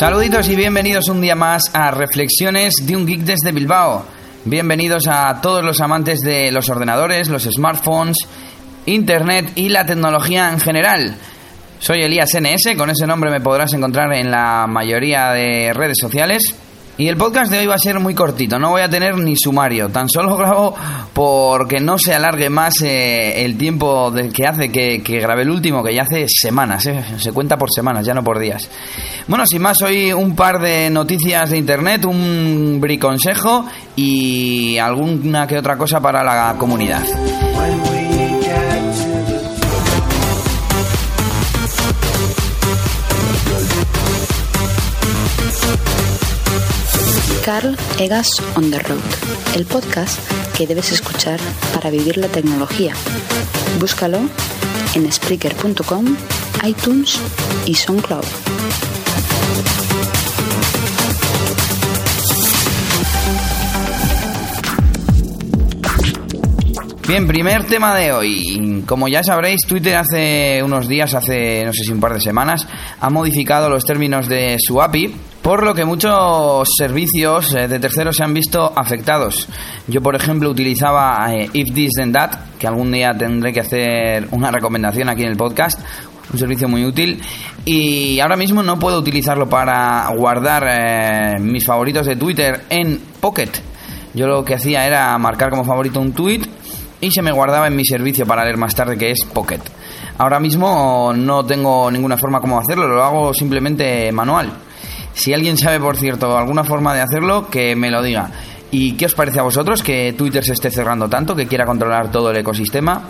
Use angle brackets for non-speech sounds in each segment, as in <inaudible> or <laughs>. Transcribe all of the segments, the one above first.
Saluditos y bienvenidos un día más a Reflexiones de un Geek desde Bilbao. Bienvenidos a todos los amantes de los ordenadores, los smartphones, Internet y la tecnología en general. Soy Elías NS, con ese nombre me podrás encontrar en la mayoría de redes sociales. Y el podcast de hoy va a ser muy cortito, no voy a tener ni sumario, tan solo <laughs> grabo porque no se alargue más eh, el tiempo de que hace que, que grabé el último, que ya hace semanas, eh, se cuenta por semanas, ya no por días. Bueno, sin más, hoy un par de noticias de internet, un briconsejo y alguna que otra cosa para la comunidad. Carl Egas on the Road, el podcast que debes escuchar para vivir la tecnología. Búscalo en Spreaker.com, iTunes y SoundCloud. Bien, primer tema de hoy. Como ya sabréis, Twitter hace unos días, hace no sé si un par de semanas, ha modificado los términos de su API, por lo que muchos servicios eh, de terceros se han visto afectados. Yo, por ejemplo, utilizaba eh, If This Then That, que algún día tendré que hacer una recomendación aquí en el podcast, un servicio muy útil y ahora mismo no puedo utilizarlo para guardar eh, mis favoritos de Twitter en Pocket. Yo lo que hacía era marcar como favorito un tweet y se me guardaba en mi servicio para leer más tarde que es Pocket. Ahora mismo no tengo ninguna forma como hacerlo, lo hago simplemente manual. Si alguien sabe, por cierto, alguna forma de hacerlo, que me lo diga. ¿Y qué os parece a vosotros que Twitter se esté cerrando tanto, que quiera controlar todo el ecosistema?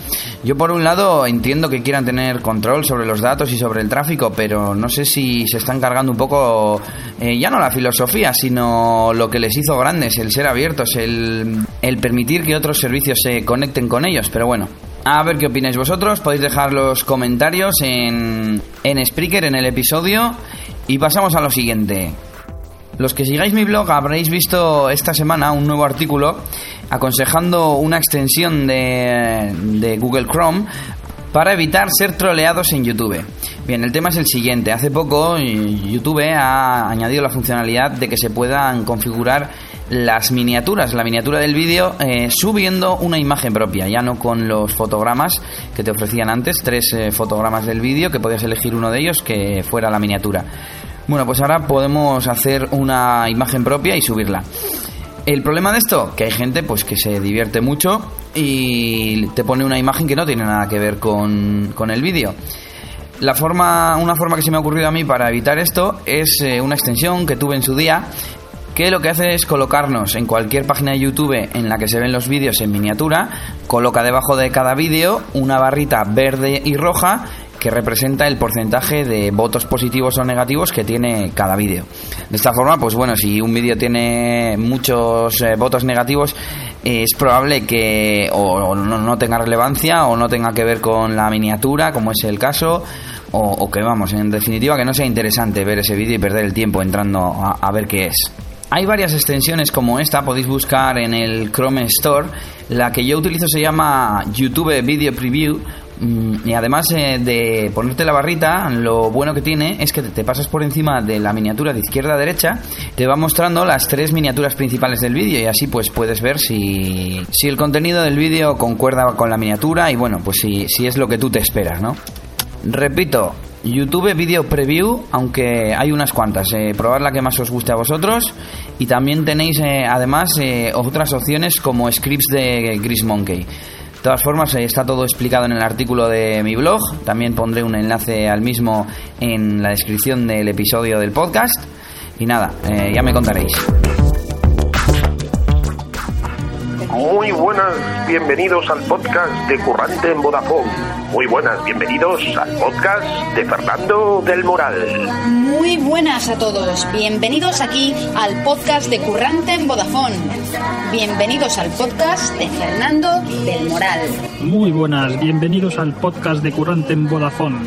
Yo por un lado entiendo que quieran tener control sobre los datos y sobre el tráfico, pero no sé si se están cargando un poco, eh, ya no la filosofía, sino lo que les hizo grandes, el ser abiertos, el, el permitir que otros servicios se conecten con ellos, pero bueno. A ver qué opináis vosotros, podéis dejar los comentarios en, en Spreaker, en el episodio, y pasamos a lo siguiente. Los que sigáis mi blog habréis visto esta semana un nuevo artículo aconsejando una extensión de, de Google Chrome para evitar ser troleados en YouTube. Bien, el tema es el siguiente. Hace poco YouTube ha añadido la funcionalidad de que se puedan configurar las miniaturas, la miniatura del vídeo, eh, subiendo una imagen propia, ya no con los fotogramas que te ofrecían antes, tres eh, fotogramas del vídeo, que podías elegir uno de ellos que fuera la miniatura. Bueno, pues ahora podemos hacer una imagen propia y subirla. El problema de esto, que hay gente pues que se divierte mucho y te pone una imagen que no tiene nada que ver con, con el vídeo. La forma, una forma que se me ha ocurrido a mí para evitar esto es eh, una extensión que tuve en su día que lo que hace es colocarnos en cualquier página de YouTube en la que se ven los vídeos en miniatura, coloca debajo de cada vídeo una barrita verde y roja que representa el porcentaje de votos positivos o negativos que tiene cada vídeo. De esta forma, pues bueno, si un vídeo tiene muchos eh, votos negativos, es probable que o, no, tenga relevancia o no tenga que ver con la miniatura, como es el caso, o, o que vamos, en definitiva, que no sea interesante ver ese vídeo y perder el tiempo entrando a, a ver qué es. Hay varias extensiones como esta, podéis buscar en el Chrome Store. La que yo utilizo se llama YouTube Video Preview. Y además eh, de ponerte la barrita, lo bueno que tiene es que te pasas por encima de la miniatura de izquierda a derecha, te va mostrando las tres miniaturas principales del vídeo y así pues puedes ver si, si el contenido del vídeo concuerda con la miniatura y bueno, pues si, si es lo que tú te esperas, ¿no? Repito, YouTube Video Preview, aunque hay unas cuantas. Eh, probad la que más os guste a vosotros. Y también tenéis eh, además eh, otras opciones como scripts de Gris Monkey. De todas formas, eh, está todo explicado en el artículo de mi blog. También pondré un enlace al mismo en la descripción del episodio del podcast. Y nada, eh, ya me contaréis. Muy buenas, bienvenidos al podcast de Currante en Vodafone. Muy buenas, bienvenidos al podcast de Fernando del Moral. Muy buenas a todos, bienvenidos aquí al podcast de Currante en Vodafone. Bienvenidos al podcast de Fernando del Moral. Muy buenas, bienvenidos al podcast de Currante en Vodafone.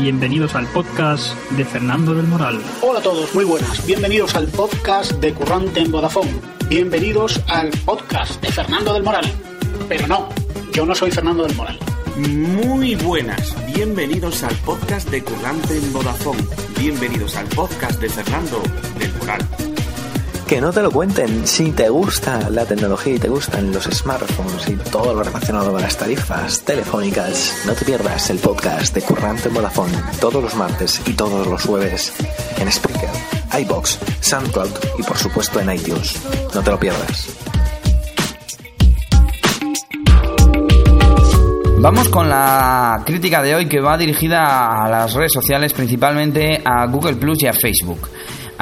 Bienvenidos al podcast de Fernando del Moral. Hola a todos, muy buenas. Bienvenidos al podcast de Currante en Vodafone. Bienvenidos al podcast de Fernando del Moral. Pero no, yo no soy Fernando del Moral. Muy buenas, bienvenidos al podcast de Currante en Vodafone. Bienvenidos al podcast de Fernando del Moral. Que no te lo cuenten. Si te gusta la tecnología y te gustan los smartphones y todo lo relacionado con las tarifas telefónicas, no te pierdas el podcast de Currante en Vodafone todos los martes y todos los jueves en Spreaker, iBox, SoundCloud y por supuesto en iTunes. No te lo pierdas. Vamos con la crítica de hoy que va dirigida a las redes sociales, principalmente a Google Plus y a Facebook.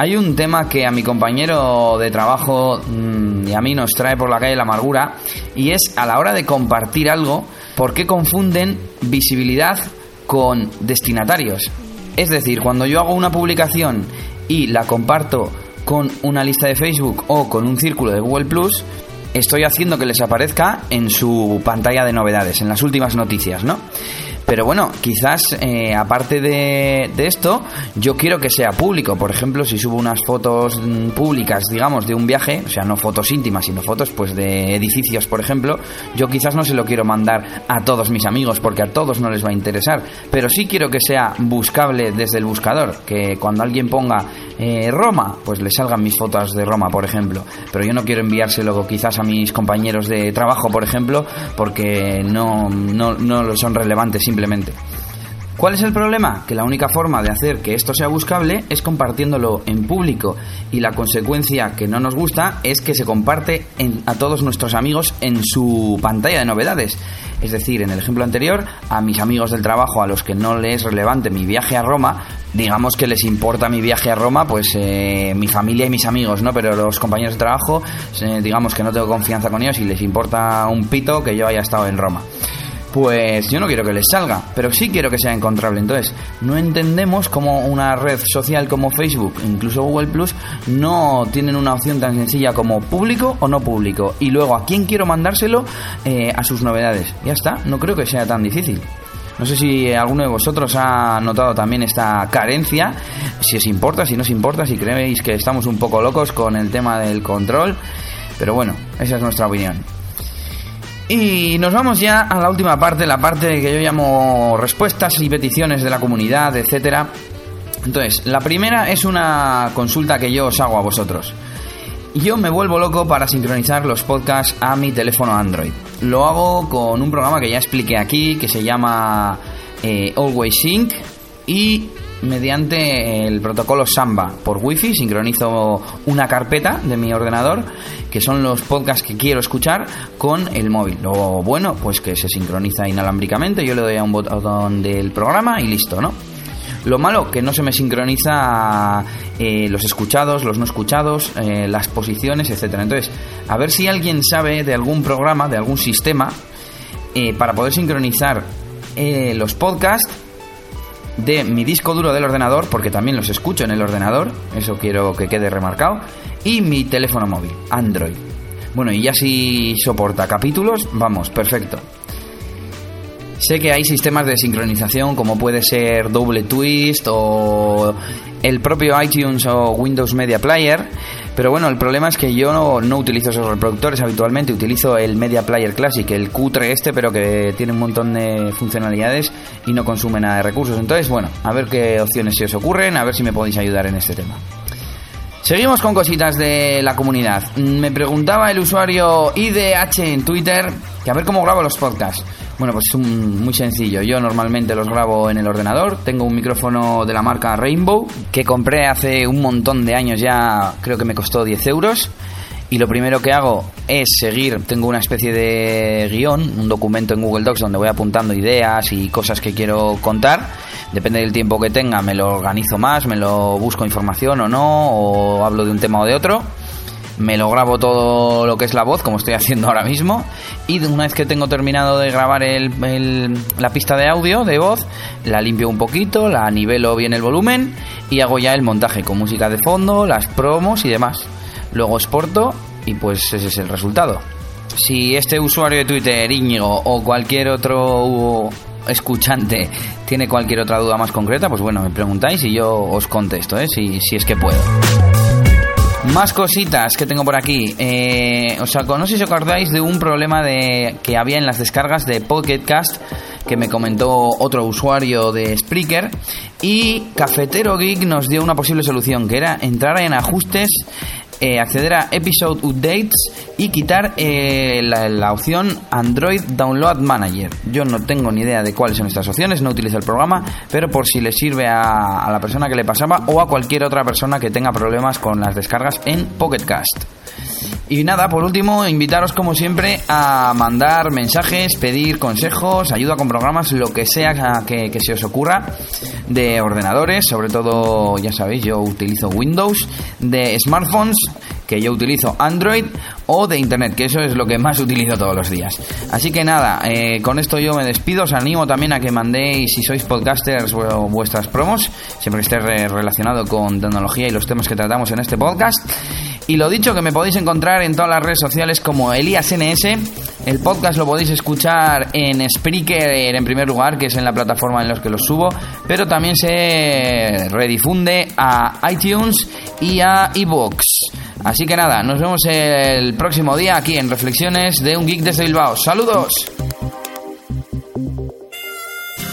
Hay un tema que a mi compañero de trabajo mm, y a mí nos trae por la calle la amargura y es a la hora de compartir algo, ¿por qué confunden visibilidad con destinatarios? Es decir, cuando yo hago una publicación y la comparto con una lista de Facebook o con un círculo de Google Plus, estoy haciendo que les aparezca en su pantalla de novedades, en las últimas noticias, ¿no? Pero bueno, quizás eh, aparte de, esto, yo quiero que sea público. Por ejemplo, si subo unas fotos mm, públicas, digamos, de un viaje, o sea, no fotos íntimas, sino fotos pues de edificios, por ejemplo, yo quizás no se lo quiero mandar a todos mis amigos porque a todos no les va a interesar. Pero sí quiero que sea buscable desde el buscador, que cuando alguien ponga eh, Roma, pues le salgan mis fotos de Roma, por ejemplo. Pero yo no quiero enviárselo quizás a mis compañeros de trabajo, por ejemplo, porque no, no, no son relevantes simplemente ¿Cuál es el problema? Que la única forma de hacer que esto sea buscable es compartiéndolo en público y la consecuencia que no nos gusta es que se comparte a todos nuestros amigos en su pantalla de novedades. Es decir, en el ejemplo anterior, a mis amigos del trabajo a los que no les es relevante mi viaje a Roma, digamos que les importa mi viaje a Roma, pues eh, mi familia y mis amigos, ¿no? Pero los compañeros de trabajo, eh, digamos que no tengo confianza con ellos y les importa un pito que yo haya estado en Roma pues yo no quiero que les salga, pero sí quiero que sea encontrable. Entonces, no entendemos cómo una red social como Facebook, incluso Google Plus, no tienen una opción tan sencilla como público o no público. Y luego, ¿a quién quiero mandárselo? Eh, a sus novedades. Ya está, no creo que sea tan difícil. No sé si alguno de vosotros ha notado también esta carencia, si os importa, si no os importa, si creéis que estamos un poco locos con el tema del control. Pero bueno, esa es nuestra opinión. Y nos vamos ya a la última parte, la parte que yo llamo respuestas y peticiones de la comunidad, etcétera. Entonces, la primera es una consulta que yo os hago a vosotros. Yo me vuelvo loco para sincronizar los podcasts a mi teléfono Android. Lo hago con un programa que ya expliqué aquí, que se llama eh, Always Sync y mediante el protocolo Samba por Wi-Fi sincronizo una carpeta de mi ordenador que son los podcasts que quiero escuchar con el móvil. Lo bueno, pues que se sincroniza inalámbricamente, yo le doy a un botón del programa y listo, ¿no? Lo malo, que no se me sincroniza eh, los escuchados, los no escuchados, eh, las posiciones, etcétera. Entonces, a ver si alguien sabe de algún programa, de algún sistema, eh, para poder sincronizar los podcasts de mi disco duro del ordenador, porque también los escucho en el ordenador, eso quiero que quede remarcado, y mi teléfono móvil, Android. Bueno, y ya si soporta capítulos, vamos, perfecto. Sé que hay sistemas de sincronización como puede ser Double Twist o el propio iTunes o Windows Media Player, pero bueno, el problema es que yo no, utilizo esos reproductores habitualmente, utilizo el Media Player Classic, el cutre este, pero que tiene un montón de funcionalidades y no consume nada de recursos. Entonces, bueno, a ver qué opciones se os ocurren, a ver si me podéis ayudar en este tema. Seguimos con cositas de la comunidad. Me preguntaba el usuario IDH en Twitter que a ver cómo grabo los podcasts. Bueno, pues es muy sencillo. Yo normalmente los grabo en el ordenador. Tengo un micrófono de la marca Rainbow que compré hace un montón de años ya, creo que me costó 10 euros. Y lo primero que hago es seguir, tengo una especie de guion, un documento en Google Docs donde voy apuntando ideas y cosas que quiero contar. Depende del tiempo que tenga, me lo organizo más, me lo busco información o no, o hablo de un tema o de otro me lo grabo todo lo que es la voz, como estoy haciendo ahora mismo, y una vez que tengo terminado de grabar la pista de audio, de voz, la limpio un poquito, la nivelo bien el volumen y hago ya el montaje con música de fondo, las promos y demás. Luego exporto y pues ese es el resultado. Si este usuario de Twitter, Íñigo, o cualquier otro escuchante tiene cualquier otra duda más concreta, pues bueno, me preguntáis y yo os contesto, ¿eh? si, si es que puedo. Más cositas que tengo por aquí. Eh, o sea, no sé si os acordáis de un problema de que había en las descargas de Pocket Cast que me comentó otro usuario de Spreaker y Cafetero Geek nos dio una posible solución que era entrar en ajustes eh, acceder a Episode Updates y quitar eh, la, opción Android Download Manager. Yo no tengo ni idea de cuáles son estas opciones, no utilizo el programa, pero por si le sirve a, a la persona que le pasaba o a cualquier otra persona que tenga problemas con las descargas en Pocket Cast. Y nada, por último, invitaros como siempre a mandar mensajes, pedir consejos, ayuda con programas, lo que sea que, se os ocurra de ordenadores, sobre todo, ya sabéis, yo utilizo Windows, de smartphones, que yo utilizo Android, o de Internet, que eso es lo que más utilizo todos los días. Así que nada, eh, con esto yo me despido, os animo también a que mandéis, si sois podcasters, vuestras promos, siempre que esté relacionado con tecnología y los temas que tratamos en este podcast. Y lo dicho, que me podéis encontrar en todas las redes sociales como ElíasNS. El podcast lo podéis escuchar en Spreaker en primer lugar, que es en la plataforma en la que lo subo, pero también se redifunde a iTunes y a iVoox. Así que nada, nos vemos el próximo día aquí en Reflexiones de un Geek desde Bilbao. ¡Saludos!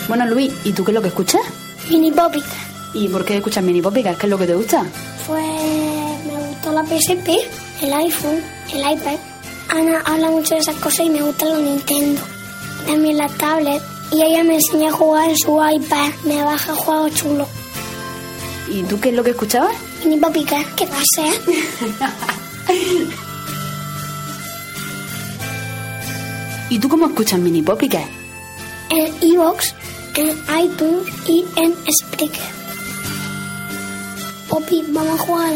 Bueno, Luis, ¿y tú qué es lo que escuchas? Mini Popica. ¿Y por qué escuchas Mini Popica? ¿Qué es lo que te gusta? Pues la PSP, el iPhone, el iPad. Ana habla mucho de esas cosas y me gusta los Nintendo. También la tablet. Y ella me enseña a jugar en su iPad. Me baja juegos chulos. ¿Y tú qué es lo que escuchabas? Mini Popica, ¿qué pasa? <laughs> ¿Y tú cómo escuchas Mini Popica? En Evox, en iTunes y en Spreaker. Poppy, vamos a jugar